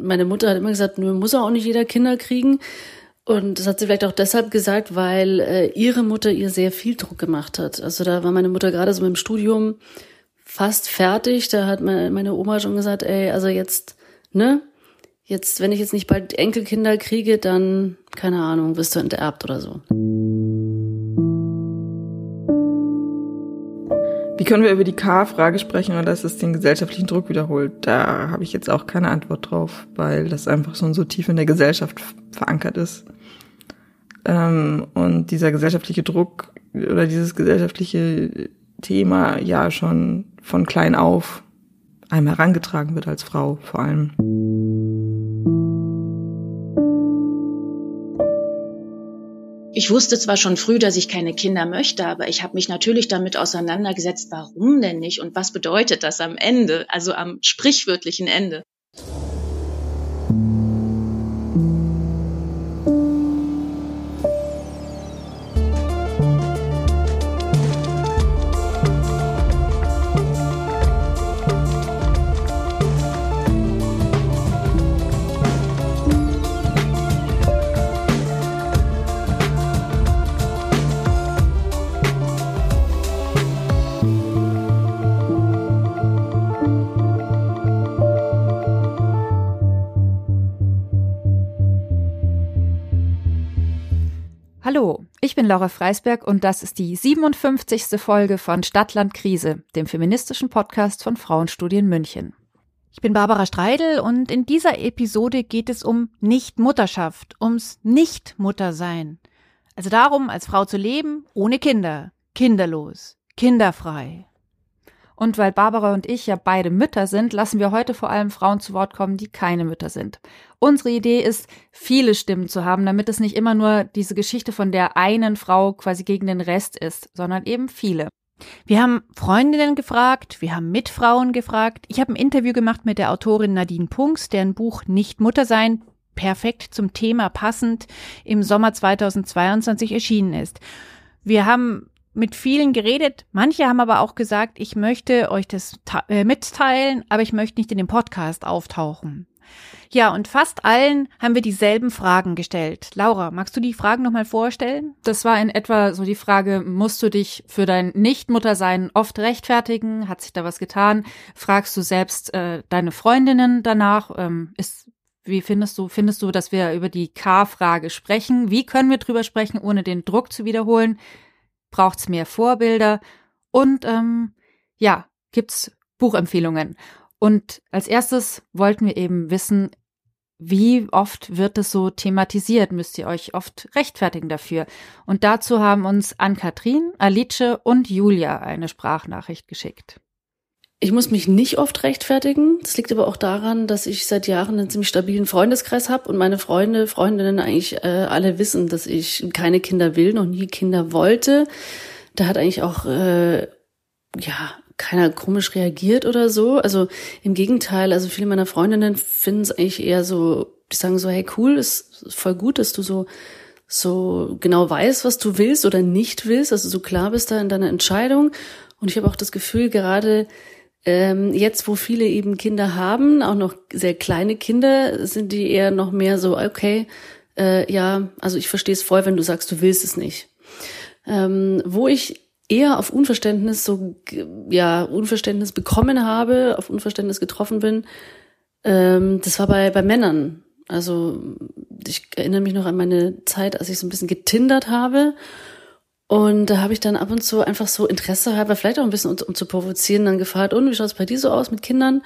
meine Mutter hat immer gesagt, nur muss auch nicht jeder Kinder kriegen. Und das hat sie vielleicht auch deshalb gesagt, weil äh, ihre Mutter ihr sehr viel Druck gemacht hat. Also da war meine Mutter gerade so mit dem Studium fast fertig. Da hat meine, Oma schon gesagt, ey, also jetzt, ne? Jetzt, wenn ich jetzt nicht bald Enkelkinder kriege, dann, keine Ahnung, wirst du enterbt oder so. Wie können wir über die K-Frage sprechen oder dass es den gesellschaftlichen Druck wiederholt? Da habe ich jetzt auch keine Antwort drauf, weil das einfach schon so tief in der Gesellschaft verankert ist. Ähm, und dieser gesellschaftliche Druck oder dieses gesellschaftliche Thema ja schon von klein auf einem herangetragen wird als Frau vor allem. Ich wusste zwar schon früh, dass ich keine Kinder möchte, aber ich habe mich natürlich damit auseinandergesetzt, warum denn nicht und was bedeutet das am Ende, also am sprichwörtlichen Ende. Hallo, ich bin Laura Freisberg und das ist die 57. Folge von Stadtland Krise, dem feministischen Podcast von Frauenstudien München. Ich bin Barbara Streidel und in dieser Episode geht es um Nichtmutterschaft, ums Nichtmuttersein. Also darum, als Frau zu leben, ohne Kinder, kinderlos, kinderfrei. Und weil Barbara und ich ja beide Mütter sind, lassen wir heute vor allem Frauen zu Wort kommen, die keine Mütter sind. Unsere Idee ist, viele Stimmen zu haben, damit es nicht immer nur diese Geschichte von der einen Frau quasi gegen den Rest ist, sondern eben viele. Wir haben Freundinnen gefragt, wir haben Mitfrauen gefragt. Ich habe ein Interview gemacht mit der Autorin Nadine Punks, deren Buch Nicht Mutter sein perfekt zum Thema passend im Sommer 2022 erschienen ist. Wir haben mit vielen geredet. Manche haben aber auch gesagt, ich möchte euch das äh, mitteilen, aber ich möchte nicht in dem Podcast auftauchen. Ja, und fast allen haben wir dieselben Fragen gestellt. Laura, magst du die Fragen nochmal vorstellen? Das war in etwa so die Frage, musst du dich für dein Nichtmuttersein oft rechtfertigen? Hat sich da was getan? Fragst du selbst äh, deine Freundinnen danach? Ähm, ist, wie findest du, findest du, dass wir über die K-Frage sprechen? Wie können wir drüber sprechen, ohne den Druck zu wiederholen? Braucht's mehr Vorbilder und ähm, ja, gibt's Buchempfehlungen. Und als erstes wollten wir eben wissen, wie oft wird es so thematisiert? Müsst ihr euch oft rechtfertigen dafür? Und dazu haben uns Ann-Kathrin, Alice und Julia eine Sprachnachricht geschickt. Ich muss mich nicht oft rechtfertigen. Das liegt aber auch daran, dass ich seit Jahren einen ziemlich stabilen Freundeskreis habe und meine Freunde, Freundinnen eigentlich äh, alle wissen, dass ich keine Kinder will, noch nie Kinder wollte. Da hat eigentlich auch äh, ja keiner komisch reagiert oder so. Also im Gegenteil, also viele meiner Freundinnen finden es eigentlich eher so, die sagen so, hey cool, ist voll gut, dass du so so genau weißt, was du willst oder nicht willst, also so klar bist da in deiner Entscheidung. Und ich habe auch das Gefühl, gerade ähm, jetzt, wo viele eben Kinder haben, auch noch sehr kleine Kinder, sind die eher noch mehr so, okay, äh, ja, also ich verstehe es voll, wenn du sagst, du willst es nicht. Ähm, wo ich eher auf Unverständnis so, ja, Unverständnis bekommen habe, auf Unverständnis getroffen bin, ähm, das war bei, bei Männern. Also ich erinnere mich noch an meine Zeit, als ich so ein bisschen getindert habe und da habe ich dann ab und zu einfach so Interesse halber, vielleicht auch ein bisschen um, um zu provozieren, dann gefragt, und wie schaut es bei dir so aus mit Kindern?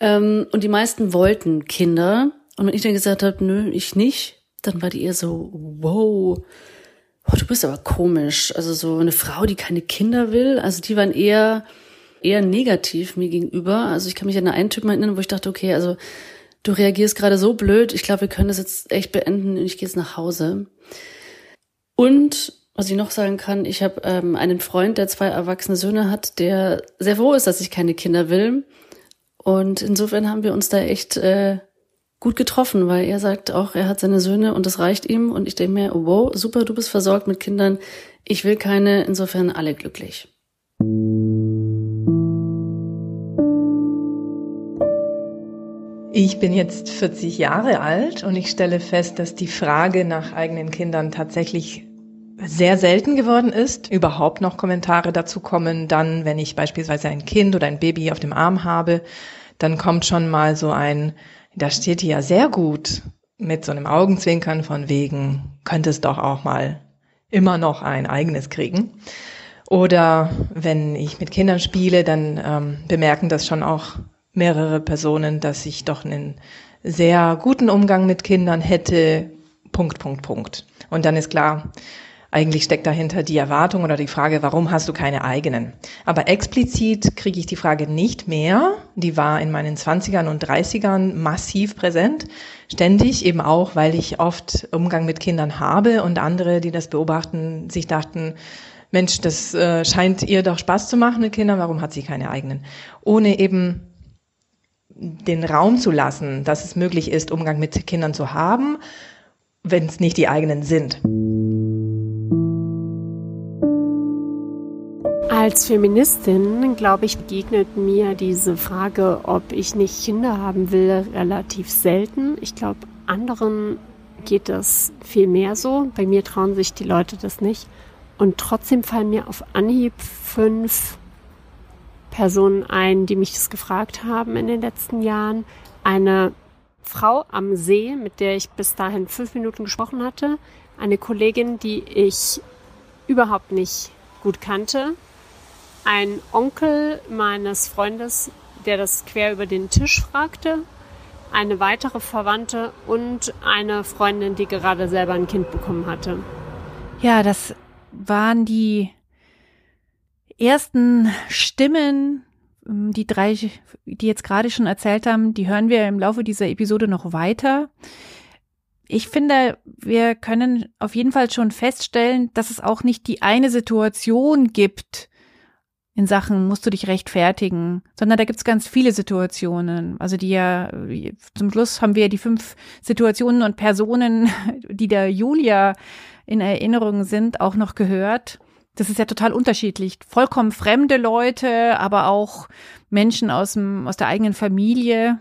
Ähm, und die meisten wollten Kinder. Und wenn ich dann gesagt habe, nö, ich nicht, dann war die eher so, wow, oh, du bist aber komisch. Also so eine Frau, die keine Kinder will. Also die waren eher, eher negativ mir gegenüber. Also ich kann mich an einen Typ erinnern, wo ich dachte, okay, also du reagierst gerade so blöd, ich glaube, wir können das jetzt echt beenden und ich gehe jetzt nach Hause. Und was ich noch sagen kann, ich habe ähm, einen Freund, der zwei erwachsene Söhne hat, der sehr froh ist, dass ich keine Kinder will. Und insofern haben wir uns da echt äh, gut getroffen, weil er sagt auch, er hat seine Söhne und das reicht ihm. Und ich denke mir, wow, super, du bist versorgt mit Kindern. Ich will keine, insofern alle glücklich. Ich bin jetzt 40 Jahre alt und ich stelle fest, dass die Frage nach eigenen Kindern tatsächlich sehr selten geworden ist. Überhaupt noch Kommentare dazu kommen, dann, wenn ich beispielsweise ein Kind oder ein Baby auf dem Arm habe, dann kommt schon mal so ein, da steht die ja sehr gut mit so einem Augenzwinkern von wegen, könnte es doch auch mal immer noch ein eigenes kriegen. Oder wenn ich mit Kindern spiele, dann ähm, bemerken das schon auch mehrere Personen, dass ich doch einen sehr guten Umgang mit Kindern hätte. Punkt, Punkt, Punkt. Und dann ist klar, eigentlich steckt dahinter die Erwartung oder die Frage, warum hast du keine eigenen? Aber explizit kriege ich die Frage nicht mehr. Die war in meinen 20ern und 30ern massiv präsent. Ständig eben auch, weil ich oft Umgang mit Kindern habe und andere, die das beobachten, sich dachten, Mensch, das äh, scheint ihr doch Spaß zu machen mit Kindern, warum hat sie keine eigenen? Ohne eben den Raum zu lassen, dass es möglich ist, Umgang mit Kindern zu haben, wenn es nicht die eigenen sind. Als Feministin, glaube ich, begegnet mir diese Frage, ob ich nicht Kinder haben will, relativ selten. Ich glaube, anderen geht das viel mehr so. Bei mir trauen sich die Leute das nicht. Und trotzdem fallen mir auf Anhieb fünf Personen ein, die mich das gefragt haben in den letzten Jahren. Eine Frau am See, mit der ich bis dahin fünf Minuten gesprochen hatte. Eine Kollegin, die ich überhaupt nicht gut kannte. Ein Onkel meines Freundes, der das quer über den Tisch fragte. Eine weitere Verwandte und eine Freundin, die gerade selber ein Kind bekommen hatte. Ja, das waren die ersten Stimmen, ähm, die drei, die jetzt gerade schon erzählt haben, die hören wir im Laufe dieser Episode noch weiter. Ich finde, wir können auf jeden Fall schon feststellen, dass es auch nicht die eine Situation gibt, in Sachen musst du dich rechtfertigen, sondern da gibt's ganz viele Situationen. Also die ja, zum Schluss haben wir die fünf Situationen und Personen, die der Julia in Erinnerung sind, auch noch gehört das ist ja total unterschiedlich. Vollkommen fremde Leute, aber auch Menschen aus, dem, aus der eigenen Familie,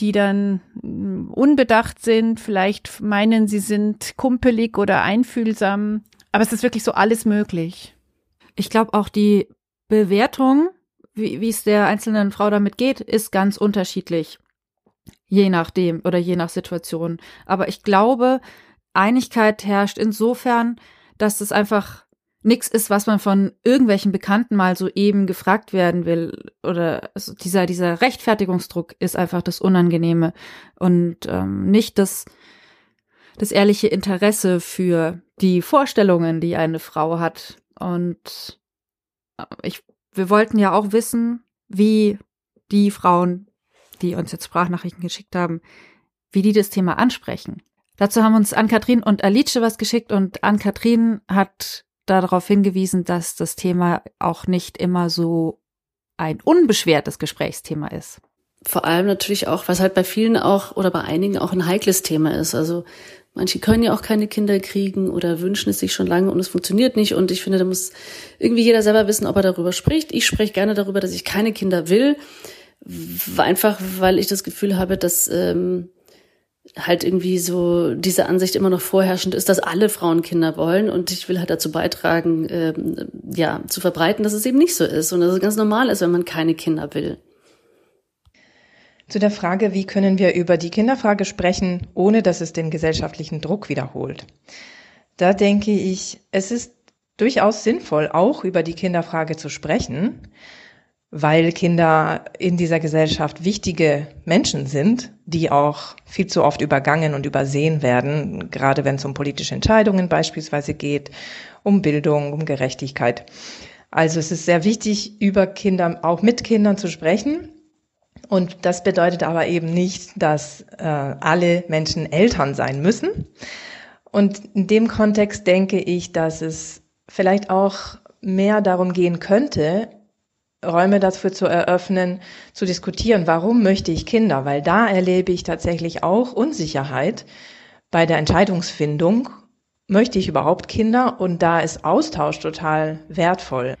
die dann mm, unbedacht sind, vielleicht meinen, sie sind kumpelig oder einfühlsam. Aber es ist wirklich so alles möglich. Ich glaube auch die Bewertung, wie, es der einzelnen Frau damit geht, ist ganz unterschiedlich. Je nachdem oder je nach Situation. Aber ich glaube, Einigkeit herrscht insofern, dass es einfach nichts ist, was man von irgendwelchen Bekannten mal so eben gefragt werden will. Oder also dieser, dieser Rechtfertigungsdruck ist einfach das Unangenehme und ähm, nicht das, das ehrliche Interesse für die Vorstellungen, die eine Frau hat. Und ich, wir wollten ja auch wissen, wie die Frauen, die uns jetzt Sprachnachrichten geschickt haben, wie die das Thema ansprechen. Dazu haben uns Ann-Kathrin und Alice was geschickt und Ann-Kathrin hat darauf hingewiesen, dass das Thema auch nicht immer so ein unbeschwertes Gesprächsthema ist. Vor allem natürlich auch, was halt bei vielen auch oder bei einigen auch ein heikles Thema ist. Also manche können ja auch keine Kinder kriegen oder wünschen es sich schon lange und es funktioniert nicht. Und ich finde, da muss irgendwie jeder selber wissen, ob er darüber spricht. Ich spreche gerne darüber, dass ich keine Kinder will, einfach weil ich das Gefühl habe, dass ähm, halt irgendwie so diese Ansicht immer noch vorherrschend ist, dass alle Frauen Kinder wollen und ich will halt dazu beitragen, ähm, ja, zu verbreiten, dass es eben nicht so ist und dass es ganz normal ist, wenn man keine Kinder will. Zu der Frage, wie können wir über die Kinderfrage sprechen, ohne dass es den gesellschaftlichen Druck wiederholt. Da denke ich, es ist durchaus sinnvoll, auch über die Kinderfrage zu sprechen, weil Kinder in dieser Gesellschaft wichtige Menschen sind, die auch viel zu oft übergangen und übersehen werden, gerade wenn es um politische Entscheidungen beispielsweise geht, um Bildung, um Gerechtigkeit. Also es ist sehr wichtig, über Kinder, auch mit Kindern zu sprechen. Und das bedeutet aber eben nicht, dass äh, alle Menschen Eltern sein müssen. Und in dem Kontext denke ich, dass es vielleicht auch mehr darum gehen könnte, Räume dafür zu eröffnen, zu diskutieren, warum möchte ich Kinder? Weil da erlebe ich tatsächlich auch Unsicherheit bei der Entscheidungsfindung. Möchte ich überhaupt Kinder? Und da ist Austausch total wertvoll.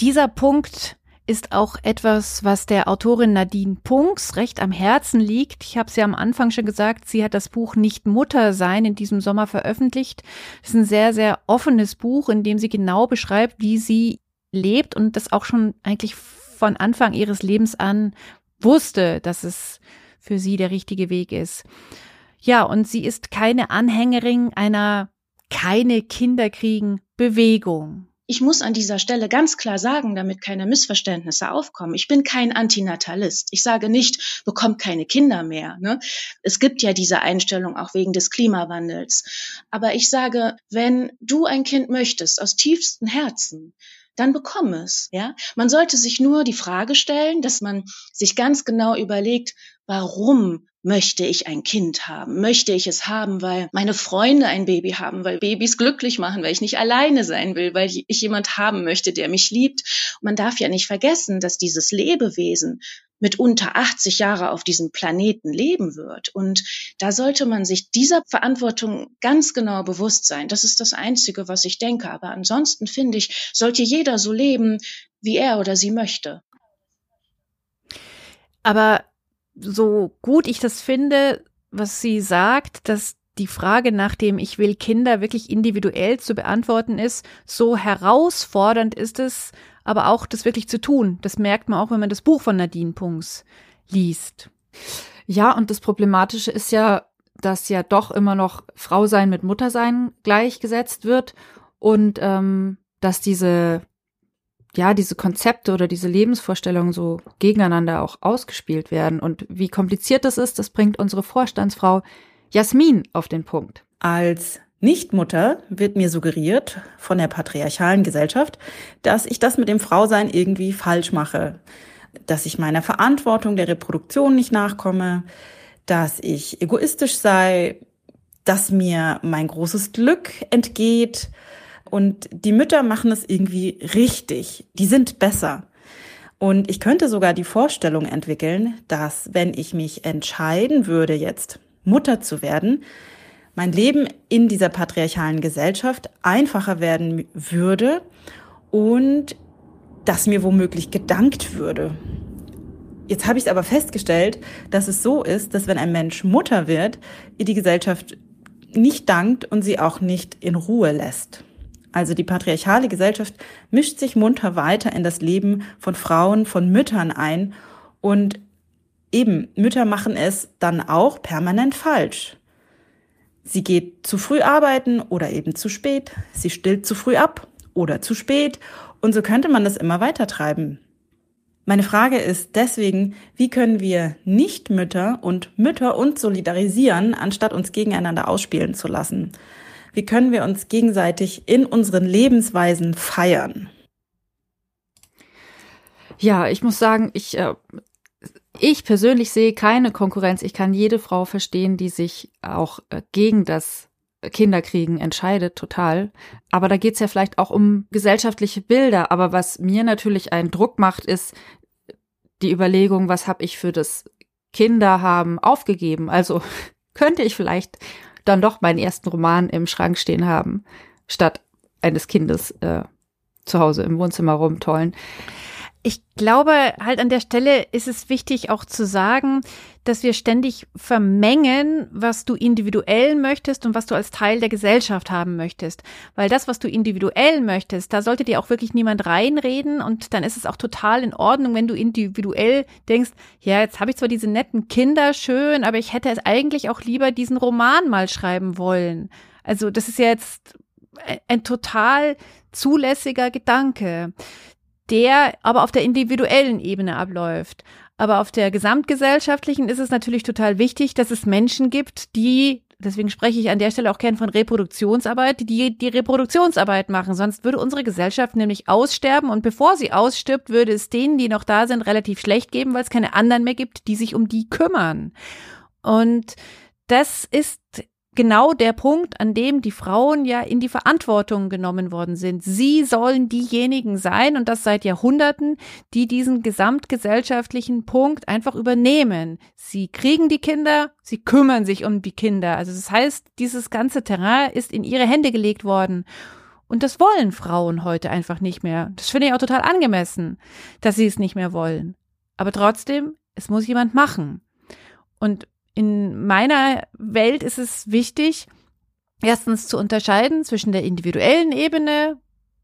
Dieser Punkt ist auch etwas, was der Autorin Nadine Punks recht am Herzen liegt. Ich habe es ja am Anfang schon gesagt, sie hat das Buch Nicht Mutter sein in diesem Sommer veröffentlicht. Es ist ein sehr, sehr offenes Buch, in dem sie genau beschreibt, wie sie lebt und das auch schon eigentlich von Anfang ihres Lebens an wusste, dass es für sie der richtige Weg ist. Ja, und sie ist keine Anhängerin einer keine Kinder kriegen Bewegung. Ich muss an dieser Stelle ganz klar sagen, damit keine Missverständnisse aufkommen. Ich bin kein Antinatalist. Ich sage nicht, bekommt keine Kinder mehr. Ne? Es gibt ja diese Einstellung auch wegen des Klimawandels. Aber ich sage, wenn du ein Kind möchtest, aus tiefstem Herzen, dann bekomm es, ja. Man sollte sich nur die Frage stellen, dass man sich ganz genau überlegt, warum möchte ich ein Kind haben? Möchte ich es haben, weil meine Freunde ein Baby haben, weil Babys glücklich machen, weil ich nicht alleine sein will, weil ich jemand haben möchte, der mich liebt? Und man darf ja nicht vergessen, dass dieses Lebewesen mit unter 80 Jahre auf diesem Planeten leben wird. Und da sollte man sich dieser Verantwortung ganz genau bewusst sein. Das ist das Einzige, was ich denke. Aber ansonsten finde ich, sollte jeder so leben, wie er oder sie möchte. Aber so gut ich das finde, was sie sagt, dass die Frage nach dem Ich will Kinder wirklich individuell zu beantworten ist, so herausfordernd ist es, aber auch das wirklich zu tun. Das merkt man auch, wenn man das Buch von Nadine Punks liest. Ja, und das Problematische ist ja, dass ja doch immer noch Frau sein mit Muttersein gleichgesetzt wird und ähm, dass diese ja, diese Konzepte oder diese Lebensvorstellungen so gegeneinander auch ausgespielt werden. Und wie kompliziert das ist, das bringt unsere Vorstandsfrau Jasmin auf den Punkt. Als Nichtmutter wird mir suggeriert von der patriarchalen Gesellschaft, dass ich das mit dem Frausein irgendwie falsch mache, dass ich meiner Verantwortung der Reproduktion nicht nachkomme, dass ich egoistisch sei, dass mir mein großes Glück entgeht, und die Mütter machen es irgendwie richtig. Die sind besser. Und ich könnte sogar die Vorstellung entwickeln, dass wenn ich mich entscheiden würde, jetzt Mutter zu werden, mein Leben in dieser patriarchalen Gesellschaft einfacher werden würde und dass mir womöglich gedankt würde. Jetzt habe ich aber festgestellt, dass es so ist, dass wenn ein Mensch Mutter wird, ihr die Gesellschaft nicht dankt und sie auch nicht in Ruhe lässt. Also die patriarchale Gesellschaft mischt sich munter weiter in das Leben von Frauen, von Müttern ein und eben Mütter machen es dann auch permanent falsch. Sie geht zu früh arbeiten oder eben zu spät. Sie stillt zu früh ab oder zu spät. Und so könnte man das immer weiter treiben. Meine Frage ist deswegen, wie können wir nicht Mütter und Mütter uns solidarisieren, anstatt uns gegeneinander ausspielen zu lassen? Wie können wir uns gegenseitig in unseren Lebensweisen feiern? Ja, ich muss sagen, ich, äh, ich persönlich sehe keine Konkurrenz. Ich kann jede Frau verstehen, die sich auch äh, gegen das Kinderkriegen entscheidet, total. Aber da geht's ja vielleicht auch um gesellschaftliche Bilder. Aber was mir natürlich einen Druck macht, ist die Überlegung, was habe ich für das Kinderhaben aufgegeben? Also könnte ich vielleicht dann doch meinen ersten Roman im Schrank stehen haben, statt eines Kindes äh, zu Hause im Wohnzimmer rumtollen. Ich glaube, halt an der Stelle ist es wichtig auch zu sagen, dass wir ständig vermengen, was du individuell möchtest und was du als Teil der Gesellschaft haben möchtest. Weil das, was du individuell möchtest, da sollte dir auch wirklich niemand reinreden und dann ist es auch total in Ordnung, wenn du individuell denkst, ja, jetzt habe ich zwar diese netten Kinder schön, aber ich hätte es eigentlich auch lieber diesen Roman mal schreiben wollen. Also das ist jetzt ein total zulässiger Gedanke der aber auf der individuellen Ebene abläuft. Aber auf der gesamtgesellschaftlichen ist es natürlich total wichtig, dass es Menschen gibt, die, deswegen spreche ich an der Stelle auch gern von Reproduktionsarbeit, die die Reproduktionsarbeit machen. Sonst würde unsere Gesellschaft nämlich aussterben und bevor sie ausstirbt, würde es denen, die noch da sind, relativ schlecht geben, weil es keine anderen mehr gibt, die sich um die kümmern. Und das ist genau der Punkt, an dem die Frauen ja in die Verantwortung genommen worden sind. Sie sollen diejenigen sein, und das seit Jahrhunderten, die diesen gesamtgesellschaftlichen Punkt einfach übernehmen. Sie kriegen die Kinder, sie kümmern sich um die Kinder. Also das heißt, dieses ganze Terrain ist in ihre Hände gelegt worden. Und das wollen Frauen heute einfach nicht mehr. Das finde ich auch total angemessen, dass sie es nicht mehr wollen. Aber trotzdem, es muss jemand machen. Und in meiner Welt ist es wichtig, erstens zu unterscheiden zwischen der individuellen Ebene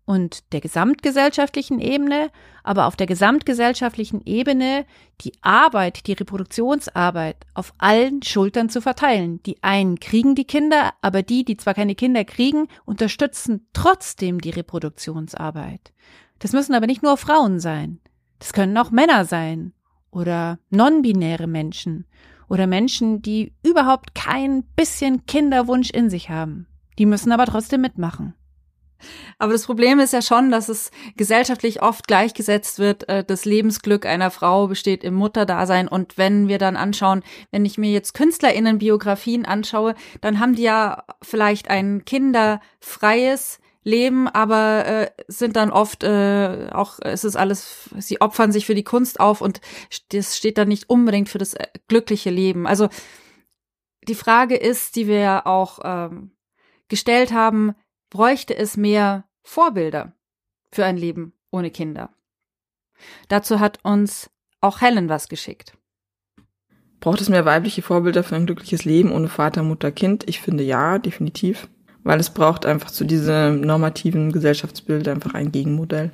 und der gesamtgesellschaftlichen Ebene, aber auf der gesamtgesellschaftlichen Ebene die Arbeit, die Reproduktionsarbeit auf allen Schultern zu verteilen. Die einen kriegen die Kinder, aber die, die zwar keine Kinder kriegen, unterstützen trotzdem die Reproduktionsarbeit. Das müssen aber nicht nur Frauen sein. Das können auch Männer sein oder non-binäre Menschen oder Menschen, die überhaupt kein bisschen Kinderwunsch in sich haben. Die müssen aber trotzdem mitmachen. Aber das Problem ist ja schon, dass es gesellschaftlich oft gleichgesetzt wird, äh, das Lebensglück einer Frau besteht im Mutterdasein. Und wenn wir dann anschauen, wenn ich mir jetzt KünstlerInnen-Biografien anschaue, dann haben die ja vielleicht ein kinderfreies Leben, aber äh, sind dann oft äh, auch, es ist alles, sie opfern sich für die Kunst auf und das steht dann nicht unbedingt für das äh, glückliche Leben. Also die Frage ist, die wir auch ähm, gestellt haben, bräuchte es mehr Vorbilder für ein Leben ohne Kinder. Dazu hat uns auch Helen was geschickt. Braucht es mehr weibliche Vorbilder für ein glückliches Leben ohne Vater, Mutter, Kind? Ich finde ja, definitiv. Weil es braucht einfach zu diesem normativen Gesellschaftsbild einfach ein Gegenmodell.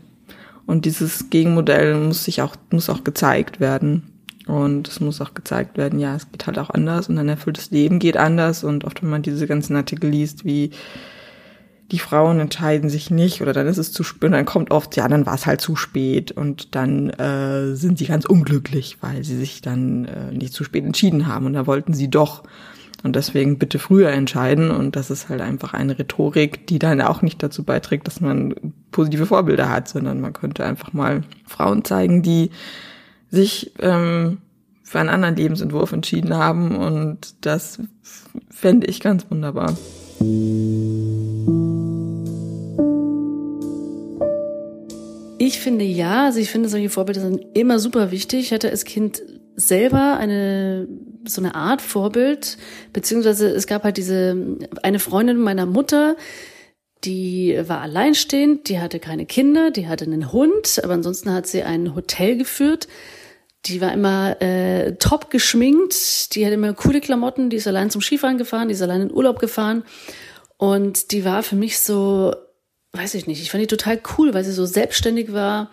Und dieses Gegenmodell muss sich auch, muss auch gezeigt werden. Und es muss auch gezeigt werden, ja, es geht halt auch anders und ein erfülltes Leben geht anders. Und oft, wenn man diese ganzen Artikel liest, wie die Frauen entscheiden sich nicht oder dann ist es zu spät und dann kommt oft, ja, dann war es halt zu spät und dann äh, sind sie ganz unglücklich, weil sie sich dann äh, nicht zu spät entschieden haben und da wollten sie doch. Und deswegen bitte früher entscheiden. Und das ist halt einfach eine Rhetorik, die dann auch nicht dazu beiträgt, dass man positive Vorbilder hat, sondern man könnte einfach mal Frauen zeigen, die sich ähm, für einen anderen Lebensentwurf entschieden haben. Und das fände ich ganz wunderbar. Ich finde ja, also ich finde solche Vorbilder sind immer super wichtig. Ich hatte als Kind selber eine so eine Art Vorbild, beziehungsweise es gab halt diese eine Freundin meiner Mutter, die war alleinstehend, die hatte keine Kinder, die hatte einen Hund, aber ansonsten hat sie ein Hotel geführt. Die war immer äh, top geschminkt, die hatte immer coole Klamotten, die ist allein zum Skifahren gefahren, die ist allein in Urlaub gefahren. Und die war für mich so, weiß ich nicht, ich fand die total cool, weil sie so selbstständig war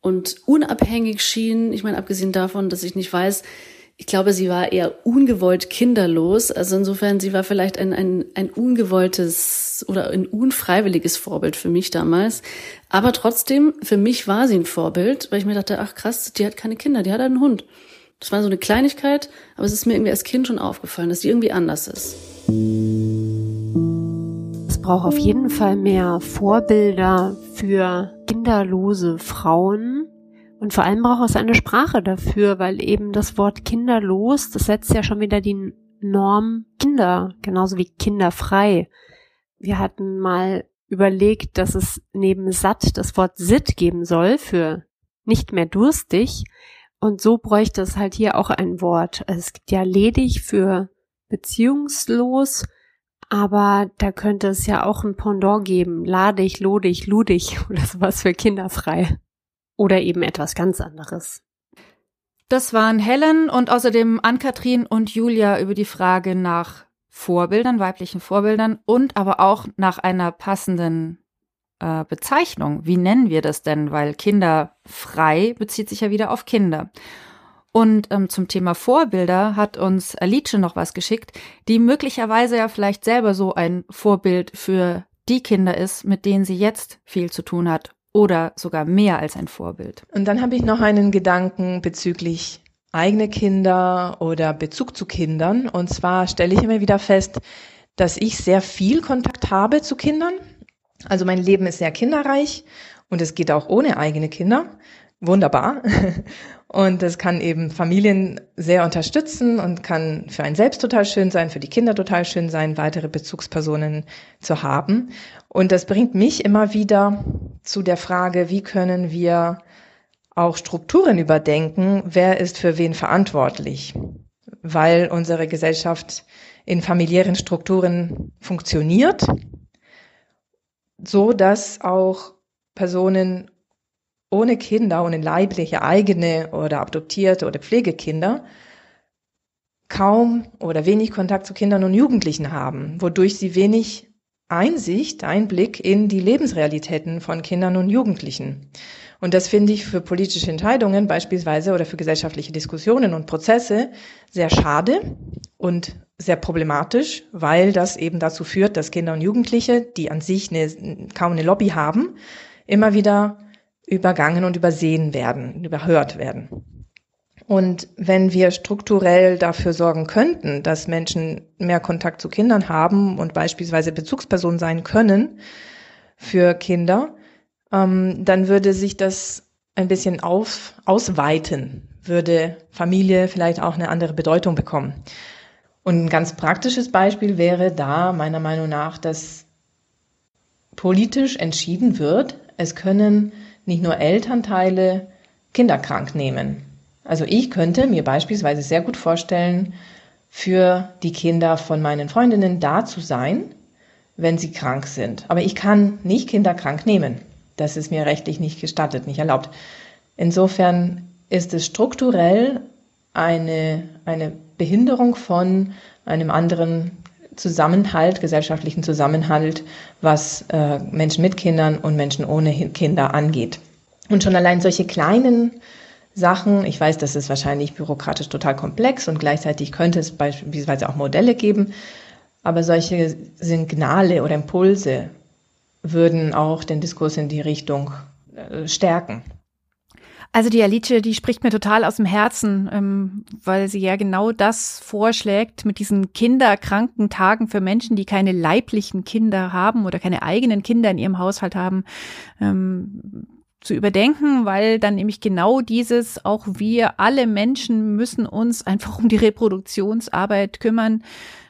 und unabhängig schien. Ich meine, abgesehen davon, dass ich nicht weiß, ich glaube, sie war eher ungewollt kinderlos. Also insofern, sie war vielleicht ein, ein, ein ungewolltes oder ein unfreiwilliges Vorbild für mich damals. Aber trotzdem, für mich war sie ein Vorbild, weil ich mir dachte, ach krass, die hat keine Kinder, die hat einen Hund. Das war so eine Kleinigkeit, aber es ist mir irgendwie als Kind schon aufgefallen, dass die irgendwie anders ist. Es braucht auf jeden Fall mehr Vorbilder für kinderlose Frauen, und vor allem braucht es eine Sprache dafür, weil eben das Wort kinderlos, das setzt ja schon wieder die Norm Kinder, genauso wie kinderfrei. Wir hatten mal überlegt, dass es neben satt das Wort sit geben soll für nicht mehr durstig. Und so bräuchte es halt hier auch ein Wort. Also es gibt ja ledig für beziehungslos, aber da könnte es ja auch ein Pendant geben. Ladig, lodig, ludig oder sowas für kinderfrei. Oder eben etwas ganz anderes. Das waren Helen und außerdem Ann-Kathrin und Julia über die Frage nach Vorbildern, weiblichen Vorbildern und aber auch nach einer passenden äh, Bezeichnung. Wie nennen wir das denn? Weil kinderfrei bezieht sich ja wieder auf Kinder. Und ähm, zum Thema Vorbilder hat uns Alice noch was geschickt, die möglicherweise ja vielleicht selber so ein Vorbild für die Kinder ist, mit denen sie jetzt viel zu tun hat oder sogar mehr als ein Vorbild. Und dann habe ich noch einen Gedanken bezüglich eigene Kinder oder Bezug zu Kindern. Und zwar stelle ich immer wieder fest, dass ich sehr viel Kontakt habe zu Kindern. Also mein Leben ist sehr kinderreich und es geht auch ohne eigene Kinder. Wunderbar. Und das kann eben Familien sehr unterstützen und kann für einen selbst total schön sein, für die Kinder total schön sein, weitere Bezugspersonen zu haben. Und das bringt mich immer wieder zu der Frage, wie können wir auch Strukturen überdenken, wer ist für wen verantwortlich, weil unsere Gesellschaft in familiären Strukturen funktioniert so, dass auch Personen ohne Kinder, ohne leibliche eigene oder adoptierte oder Pflegekinder kaum oder wenig Kontakt zu Kindern und Jugendlichen haben, wodurch sie wenig Einsicht, Einblick in die Lebensrealitäten von Kindern und Jugendlichen. Und das finde ich für politische Entscheidungen beispielsweise oder für gesellschaftliche Diskussionen und Prozesse sehr schade und sehr problematisch, weil das eben dazu führt, dass Kinder und Jugendliche, die an sich eine, kaum eine Lobby haben, immer wieder übergangen und übersehen werden, überhört werden. Und wenn wir strukturell dafür sorgen könnten, dass Menschen mehr Kontakt zu Kindern haben und beispielsweise Bezugspersonen sein können für Kinder, ähm, dann würde sich das ein bisschen auf, ausweiten, würde Familie vielleicht auch eine andere Bedeutung bekommen. Und ein ganz praktisches Beispiel wäre da meiner Meinung nach, dass politisch entschieden wird, es können nicht nur Elternteile kinderkrank nehmen. Also ich könnte mir beispielsweise sehr gut vorstellen, für die Kinder von meinen Freundinnen da zu sein, wenn sie krank sind. Aber ich kann nicht Kinder krank nehmen. Das ist mir rechtlich nicht gestattet, nicht erlaubt. Insofern ist es strukturell eine, eine Behinderung von einem anderen Zusammenhalt, gesellschaftlichen Zusammenhalt, was äh, Menschen mit Kindern und Menschen ohne Kinder angeht. Und schon allein solche kleinen Sachen. Ich weiß, das ist wahrscheinlich bürokratisch total komplex und gleichzeitig könnte es beispielsweise auch Modelle geben. Aber solche Signale oder Impulse würden auch den Diskurs in die Richtung äh, stärken. Also die Alice, die spricht mir total aus dem Herzen, ähm, weil sie ja genau das vorschlägt mit diesen kinderkranken Tagen für Menschen, die keine leiblichen Kinder haben oder keine eigenen Kinder in ihrem Haushalt haben. Ähm, zu überdenken, weil dann nämlich genau dieses, auch wir alle Menschen müssen uns einfach um die Reproduktionsarbeit kümmern,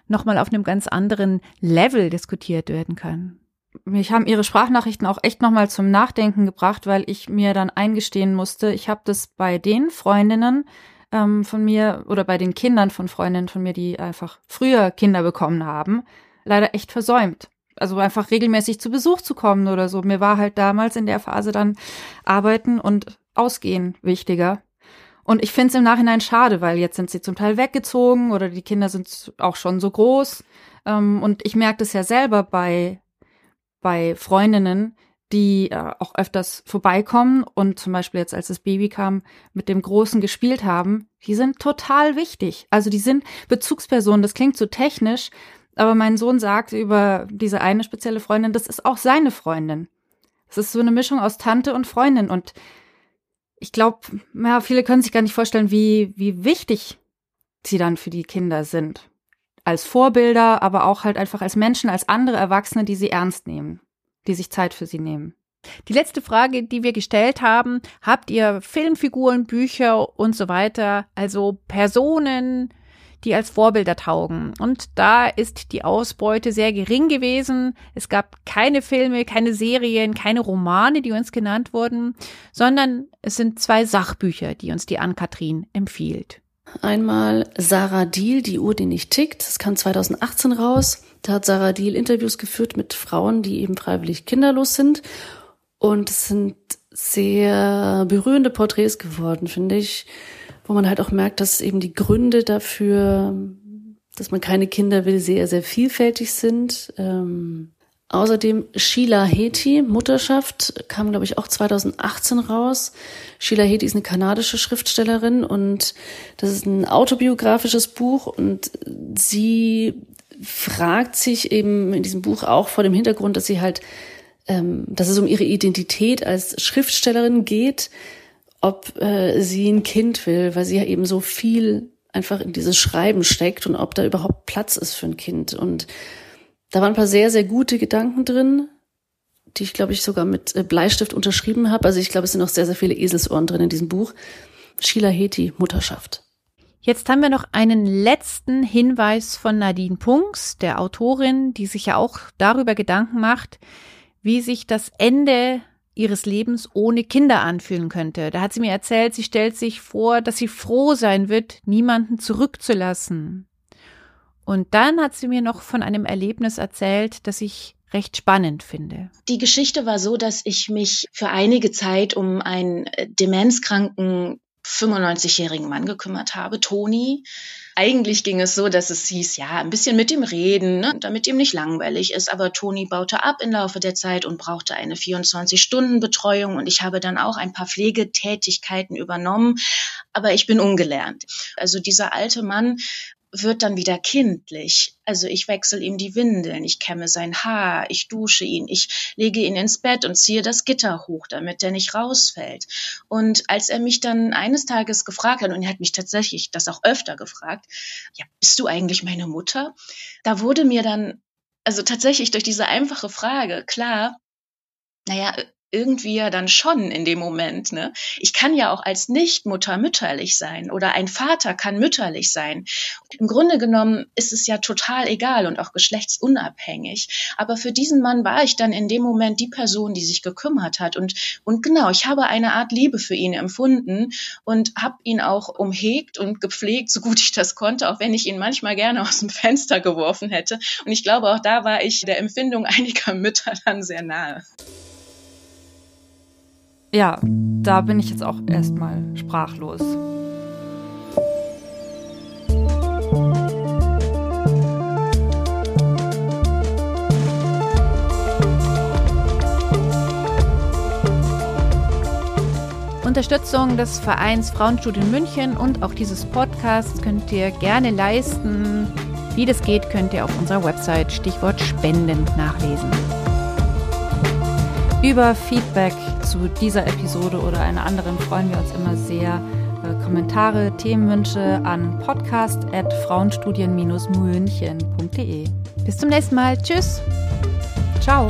nochmal auf einem ganz anderen Level diskutiert werden kann. Mich haben Ihre Sprachnachrichten auch echt nochmal zum Nachdenken gebracht, weil ich mir dann eingestehen musste, ich habe das bei den Freundinnen ähm, von mir oder bei den Kindern von Freundinnen von mir, die einfach früher Kinder bekommen haben, leider echt versäumt also einfach regelmäßig zu Besuch zu kommen oder so. Mir war halt damals in der Phase dann Arbeiten und Ausgehen wichtiger. Und ich finde es im Nachhinein schade, weil jetzt sind sie zum Teil weggezogen oder die Kinder sind auch schon so groß. Ähm, und ich merke das ja selber bei, bei Freundinnen, die äh, auch öfters vorbeikommen und zum Beispiel jetzt, als das Baby kam, mit dem Großen gespielt haben, die sind total wichtig. Also die sind Bezugspersonen, das klingt so technisch, aber mein Sohn sagt über diese eine spezielle Freundin, das ist auch seine Freundin. Es ist so eine Mischung aus Tante und Freundin. Und ich glaube, ja, viele können sich gar nicht vorstellen, wie, wie wichtig sie dann für die Kinder sind. Als Vorbilder, aber auch halt einfach als Menschen, als andere Erwachsene, die sie ernst nehmen, die sich Zeit für sie nehmen. Die letzte Frage, die wir gestellt haben, habt ihr Filmfiguren, Bücher und so weiter, also Personen, die als Vorbilder taugen. Und da ist die Ausbeute sehr gering gewesen. Es gab keine Filme, keine Serien, keine Romane, die uns genannt wurden, sondern es sind zwei Sachbücher, die uns die Ann-Kathrin empfiehlt. Einmal Sarah Deal, Die Uhr, die nicht tickt. Das kam 2018 raus. Da hat Sarah Deal Interviews geführt mit Frauen, die eben freiwillig kinderlos sind. Und es sind sehr berührende Porträts geworden, finde ich wo man halt auch merkt, dass eben die Gründe dafür, dass man keine Kinder will, sehr, sehr vielfältig sind. Ähm, außerdem Sheila Heti, Mutterschaft, kam, glaube ich, auch 2018 raus. Sheila Heti ist eine kanadische Schriftstellerin und das ist ein autobiografisches Buch und sie fragt sich eben in diesem Buch auch vor dem Hintergrund, dass sie halt, ähm, dass es um ihre Identität als Schriftstellerin geht, ob äh, sie ein Kind will, weil sie ja eben so viel einfach in dieses Schreiben steckt und ob da überhaupt Platz ist für ein Kind. Und da waren ein paar sehr, sehr gute Gedanken drin, die ich, glaube ich, sogar mit äh, Bleistift unterschrieben habe. Also ich glaube, es sind noch sehr, sehr viele Eselsohren drin in diesem Buch. Sheila Heti, Mutterschaft. Jetzt haben wir noch einen letzten Hinweis von Nadine Punks, der Autorin, die sich ja auch darüber Gedanken macht, wie sich das Ende ihres Lebens ohne Kinder anfühlen könnte. Da hat sie mir erzählt, sie stellt sich vor, dass sie froh sein wird, niemanden zurückzulassen. Und dann hat sie mir noch von einem Erlebnis erzählt, das ich recht spannend finde. Die Geschichte war so, dass ich mich für einige Zeit um einen äh, demenzkranken 95-jährigen Mann gekümmert habe, Toni. Eigentlich ging es so, dass es hieß, ja, ein bisschen mit ihm reden, ne, damit ihm nicht langweilig ist. Aber Toni baute ab im Laufe der Zeit und brauchte eine 24-Stunden-Betreuung. Und ich habe dann auch ein paar Pflegetätigkeiten übernommen. Aber ich bin ungelernt. Also dieser alte Mann wird dann wieder kindlich. Also ich wechsle ihm die Windeln, ich kämme sein Haar, ich dusche ihn, ich lege ihn ins Bett und ziehe das Gitter hoch, damit er nicht rausfällt. Und als er mich dann eines Tages gefragt hat, und er hat mich tatsächlich das auch öfter gefragt, ja, bist du eigentlich meine Mutter? Da wurde mir dann, also tatsächlich durch diese einfache Frage klar, naja, irgendwie ja dann schon in dem Moment. Ne? Ich kann ja auch als Nichtmutter mütterlich sein oder ein Vater kann mütterlich sein. Im Grunde genommen ist es ja total egal und auch geschlechtsunabhängig. Aber für diesen Mann war ich dann in dem Moment die Person, die sich gekümmert hat. Und, und genau, ich habe eine Art Liebe für ihn empfunden und habe ihn auch umhegt und gepflegt, so gut ich das konnte, auch wenn ich ihn manchmal gerne aus dem Fenster geworfen hätte. Und ich glaube, auch da war ich der Empfindung einiger Mütter dann sehr nahe ja, da bin ich jetzt auch erstmal sprachlos. Unterstützung des Vereins Frauenstudien München und auch dieses Podcasts könnt ihr gerne leisten. Wie das geht, könnt ihr auf unserer Website Stichwort Spenden nachlesen. Über Feedback zu dieser Episode oder einer anderen freuen wir uns immer sehr. Äh, Kommentare, Themenwünsche an podcast.frauenstudien-münchen.de. Bis zum nächsten Mal. Tschüss. Ciao.